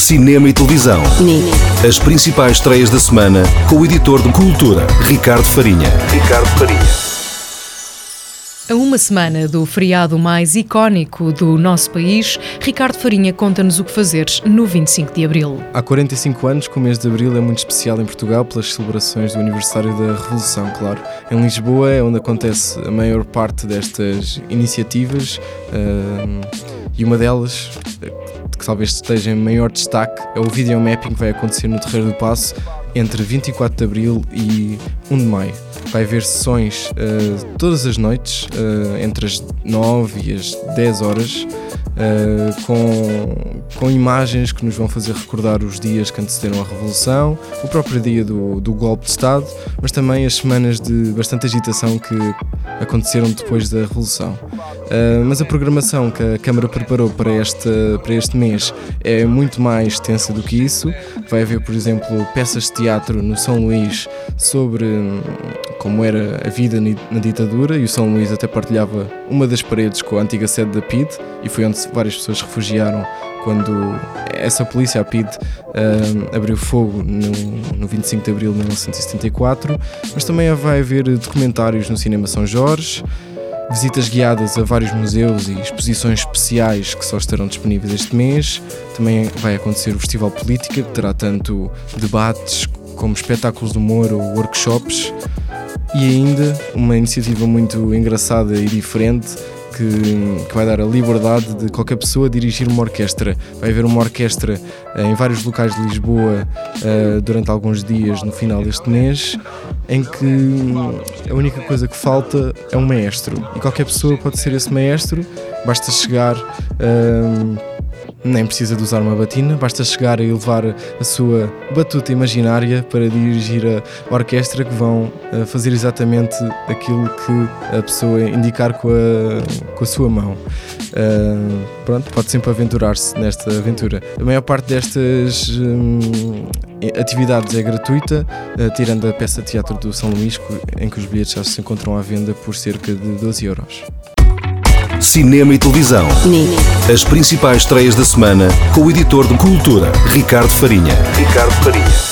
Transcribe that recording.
cinema e televisão. Nini. As principais estreias da semana com o editor de cultura, Ricardo Farinha. Ricardo Farinha. A uma semana do feriado mais icónico do nosso país, Ricardo Farinha conta-nos o que fazeres no 25 de Abril. Há 45 anos que o mês de Abril é muito especial em Portugal pelas celebrações do aniversário da Revolução, claro. Em Lisboa é onde acontece a maior parte destas iniciativas uh, e uma delas, que talvez esteja em maior destaque, é o videomapping que vai acontecer no Terreiro do Passo entre 24 de Abril e 1 de Maio. Vai haver sessões uh, todas as noites, uh, entre as 9 e as 10 horas, uh, com, com imagens que nos vão fazer recordar os dias que antecederam a Revolução, o próprio dia do, do golpe de Estado, mas também as semanas de bastante agitação que aconteceram depois da Revolução. Uh, mas a programação que a Câmara preparou para este, para este mês é muito mais extensa do que isso. Vai haver, por exemplo, peças de teatro no São Luís sobre hum, como era a vida na ditadura e o São Luís até partilhava uma das paredes com a antiga sede da PID e foi onde várias pessoas refugiaram quando essa polícia, a PID, uh, abriu fogo no, no 25 de abril de 1974. Mas também vai haver documentários no Cinema São Jorge, visitas guiadas a vários museus e exposições especiais que só estarão disponíveis este mês. Também vai acontecer o Festival Política, que terá tanto debates como espetáculos de humor ou workshops. E ainda uma iniciativa muito engraçada e diferente que, que, vai dar a liberdade de qualquer pessoa dirigir uma orquestra. Vai haver uma orquestra uh, em vários locais de Lisboa uh, durante alguns dias no final deste mês, em que a única coisa que falta é um maestro. E qualquer pessoa pode ser esse maestro, basta chegar. Nem precisa de usar uma batina, basta chegar e levar a sua batuta imaginária para dirigir a orquestra que vão eh, fazer exatamente aquilo que a pessoa indicar com a, com a sua mão. Uh, pronto, pode sempre aventurar-se nesta aventura. A maior parte destas hum, atividades é gratuita, uh, tirando a peça de teatro do São Luís, em que os bilhetes já se encontram à venda por cerca de 12 euros cinema e televisão. Nini. As principais estreias da semana com o editor de cultura, Ricardo Farinha. Ricardo Farinha.